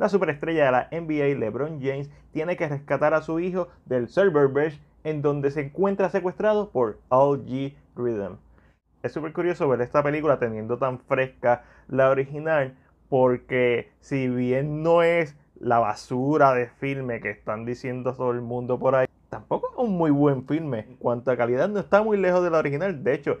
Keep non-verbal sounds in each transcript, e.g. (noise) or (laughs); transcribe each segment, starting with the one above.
la superestrella de la NBA, LeBron James, tiene que rescatar a su hijo del Serververse en donde se encuentra secuestrado por All G Rhythm. Es súper curioso ver esta película teniendo tan fresca la original porque si bien no es la basura de filme que están diciendo todo el mundo por ahí, tampoco es un muy buen filme. En cuanto a calidad no está muy lejos de la original, de hecho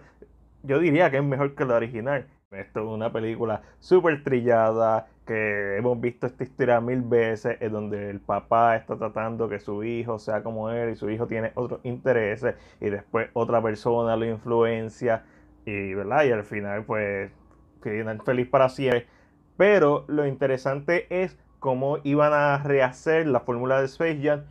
yo diría que es mejor que la original. Esto es una película súper trillada, que hemos visto esta historia mil veces, en donde el papá está tratando que su hijo sea como él y su hijo tiene otros intereses y después otra persona lo influencia y, ¿verdad? y al final pues final feliz para siempre. Pero lo interesante es cómo iban a rehacer la fórmula de Space Jam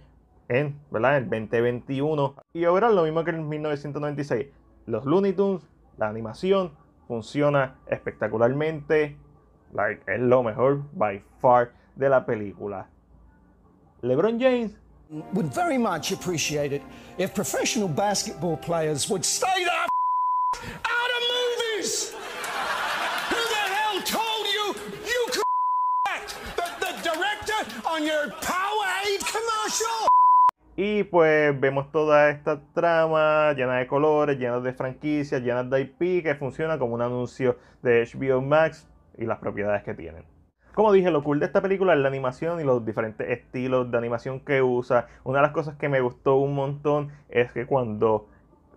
en, ¿verdad? en el 2021 y ahora lo mismo que en 1996. Los Looney Tunes, la animación, funciona espectacularmente. Like, es lo mejor by far de la película. LeBron James would very much appreciate it if professional basketball players would stay the out of movies. Who the hell told you you could (laughs) act? The, the director on your Powerade commercial? Y pues vemos toda esta trama llena de colores, llena de franquicias, llena de IP que funciona como un anuncio de HBO Max y las propiedades que tienen. Como dije, lo cool de esta película es la animación y los diferentes estilos de animación que usa. Una de las cosas que me gustó un montón es que cuando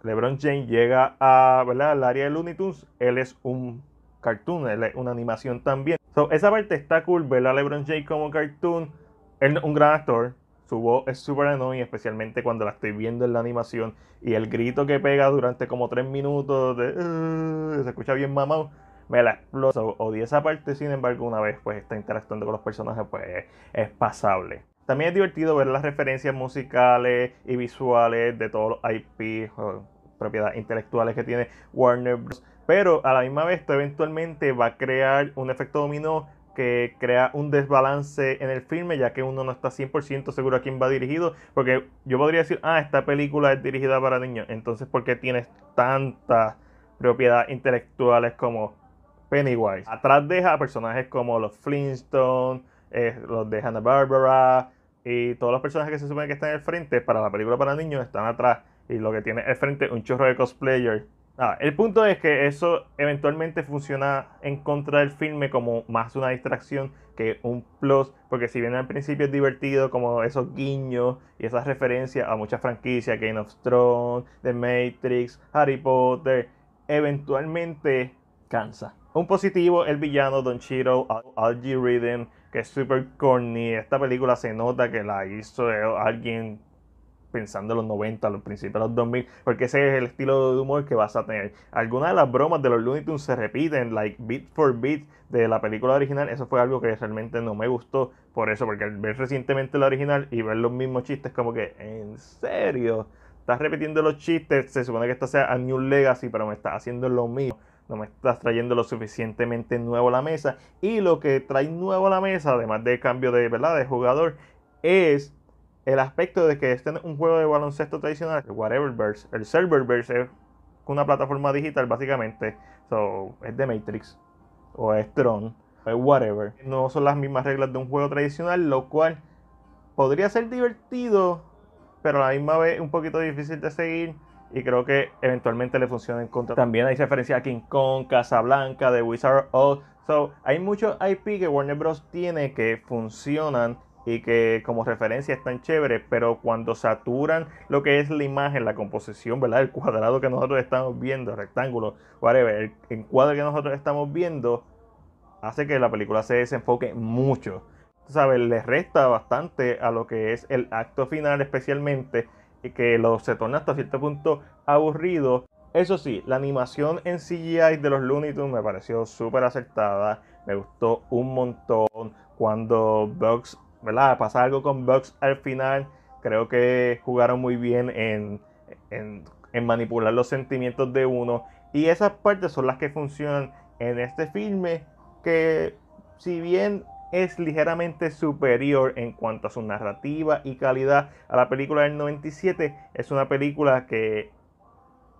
LeBron James llega a, ¿verdad? al área de Looney Tunes, él es un cartoon, él es una animación también. So, esa parte está cool, ver a LeBron James como cartoon. Él es un gran actor, su voz es súper annoying, especialmente cuando la estoy viendo en la animación. Y el grito que pega durante como tres minutos de, "Uh", se escucha bien mamado. Me la explota. Odié esa parte, sin embargo, una vez pues está interactuando con los personajes, pues es, pasable. También es divertido ver las referencias musicales y visuales de todos los IP, o propiedades intelectuales que tiene Warner Bros. Pero a la misma vez esto eventualmente va a crear un efecto dominó que crea un desbalance en el filme, ya que uno no está 100% seguro a quién va dirigido, porque yo podría decir, ah, esta película es dirigida para niños, entonces ¿por qué tienes tantas propiedades intelectuales como Pennywise? Atrás deja a personajes como los Flintstones, eh, los de Hanna-Barbera, y todos los personajes que se supone que están en el frente para la película para niños están atrás, y lo que tiene el frente un chorro de cosplayers El punto es que eso eventualmente funciona en contra del filme como más una distracción que un plus, porque si bien al principio es divertido como esos guiños y esas referencias a muchas franquicias, Game of Thrones, The Matrix, Harry Potter, eventualmente cansa. Un positivo, el villano Don Cheadle, Algie Rhythm, que es super corny. Esta película se nota que la hizo alguien pensando en los 90, los principios de los 2000, porque ese es el estilo de humor que vas a tener. Algunas de las bromas de los Looney Tunes se repiten, like beat for beat de la película original. Eso fue algo que realmente no me gustó por eso, porque al ver recientemente la original y ver los mismos chistes, como que, ¿en serio? Estás repitiendo los chistes, se supone que esto sea a New Legacy, pero me estás haciendo lo mismo. No me estás trayendo lo suficientemente nuevo a la mesa. Y lo que trae nuevo a la mesa, además del cambio de, ¿verdad? de jugador, es el aspecto de que este es un juego de baloncesto tradicional, el Whateververse, el Serververse es una plataforma digital básicamente, so, es de Matrix o es Tron, es whatever. No son las mismas reglas de un juego tradicional, lo cual podría ser divertido, pero a la misma vez un poquito difícil de seguir y creo que eventualmente le funciona en contra. También hay referencia a King Kong, Casablanca, de Wizard of Oz. So, hay muchos IP que Warner Bros. tiene que funcionan y que como referencia están chéveres, pero cuando saturan lo que es la imagen, la composición, ¿verdad? El cuadrado que nosotros estamos viendo, el rectángulo, whatever, el encuadre que nosotros estamos viendo, hace que la película se desenfoque mucho. ¿Sabes? Le resta bastante a lo que es el acto final, especialmente, y que lo se torna hasta cierto punto aburrido. Eso sí, la animación en CGI de los Looney Tunes me pareció súper acertada, me gustó un montón. Cuando Bugs ¿verdad? Pasa algo con Bugs al final. Creo que jugaron muy bien en, en, manipular los sentimientos de uno. Y esas partes son las que funcionan en este filme. Que si bien es ligeramente superior en cuanto a su narrativa y calidad a la película del 97, es una película que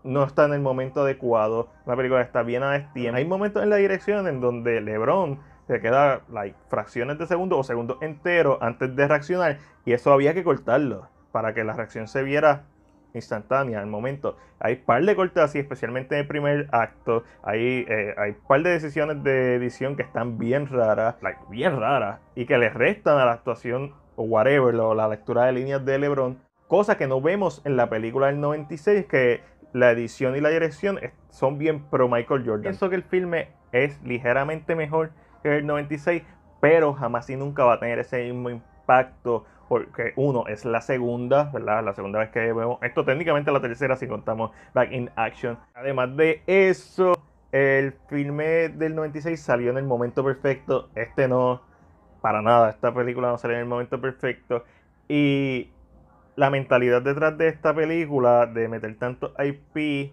no está en el momento adecuado, una película que está bien a destiempo. Hay momentos en la dirección en donde LeBron se queda like, fracciones de segundo o segundos enteros antes de reaccionar y eso había que cortarlo para que la reacción se viera instantánea al momento. Hay par de cortes así, especialmente en el primer acto. Hay, eh, hay par de decisiones de edición que están bien raras, like, bien raras, y que le restan a la actuación o whatever, o la lectura de líneas de LeBron. Cosa que no vemos en la película del 96, que la edición y la dirección son bien pro Michael Jordan. Pienso que el filme es ligeramente mejor que el 96, pero jamás y nunca va a tener ese mismo impacto porque uno es la segunda, ¿verdad? La segunda vez que vemos esto, técnicamente la tercera si contamos Back in Action. Además de eso, el filme del 96 salió en el momento perfecto, este no, para nada, esta película no salió en el momento perfecto. Y la mentalidad detrás de esta película, de meter tanto IP,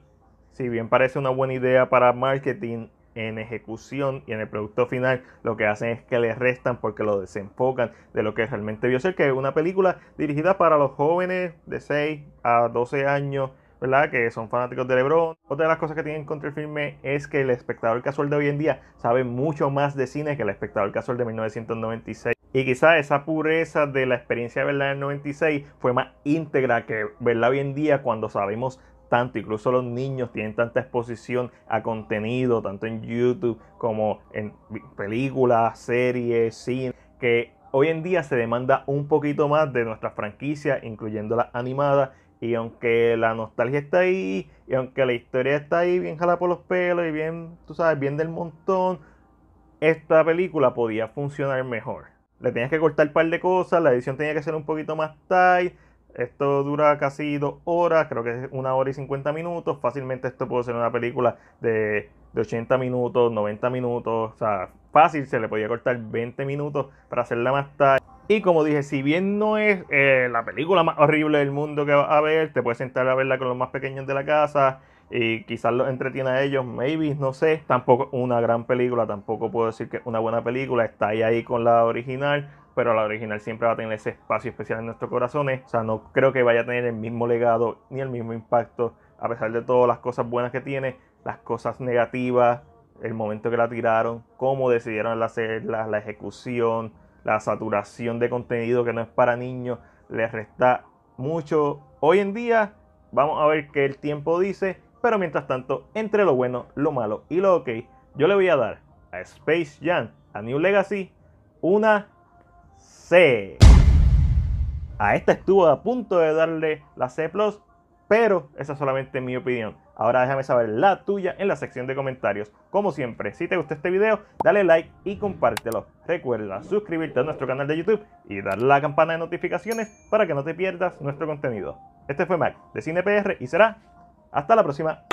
si bien parece una buena idea para marketing, en ejecución y en el producto final lo que hacen es que le restan porque lo desenfocan de lo que realmente vio ser que es una película dirigida para los jóvenes de 6 a 12 años ¿verdad? Que son fanáticos de LeBron. Otra de las cosas que tienen contra el filme es que el espectador casual de hoy en día sabe mucho más de cine que el espectador casual de 1996. Y quizá esa pureza de la experiencia de verla en el 96 fue más íntegra que verla hoy en día cuando sabemos tanto, incluso los niños tienen tanta exposición a contenido, tanto en YouTube como en películas, series, cine, que hoy en día se demanda un poquito más de nuestra franquicia, incluyendo las animadas, y aunque la nostalgia está ahí, y aunque la historia está ahí bien jala por los pelos y bien, tú sabes, bien del montón, esta película podía funcionar mejor. Le tenías que cortar un par de cosas, la edición tenía que ser un poquito más tight, esto dura casi dos horas, creo que es una hora y 50 minutos. Fácilmente esto puede ser una película de, 80 minutos, 90 minutos. O sea, fácil, se le podía cortar 20 minutos para hacerla más tarde. Y como dije, si bien no es eh, la película más horrible del mundo que vas a ver, te puedes sentar a verla con los más pequeños de la casa y quizás los entretiene a ellos, maybe, no sé. Tampoco una gran película, tampoco puedo decir que una buena película, está ahí, ahí con la original, pero la original siempre va a tener ese espacio especial en nuestros corazones. O sea, no creo que vaya a tener el mismo legado ni el mismo impacto, a pesar de todas las cosas buenas que tiene, las cosas negativas, el momento que la tiraron, cómo decidieron hacerla, la ejecución, la saturación de contenido que no es para niños, le resta mucho. Hoy en día, vamos a ver qué el tiempo dice pero mientras tanto, entre lo bueno, lo malo y lo ok, yo le voy a dar a Space Jam, a New Legacy, una A esta estuvo a punto de darle la C, pero esa es solamente mi opinión. Ahora déjame saber la tuya en la sección de comentarios. Como siempre, si te gustó este video, dale like y compártelo. Recuerda suscribirte a nuestro canal de YouTube y darle a la campana de notificaciones para que no te pierdas nuestro contenido. Este fue Mac de CinePR y será hasta la próxima.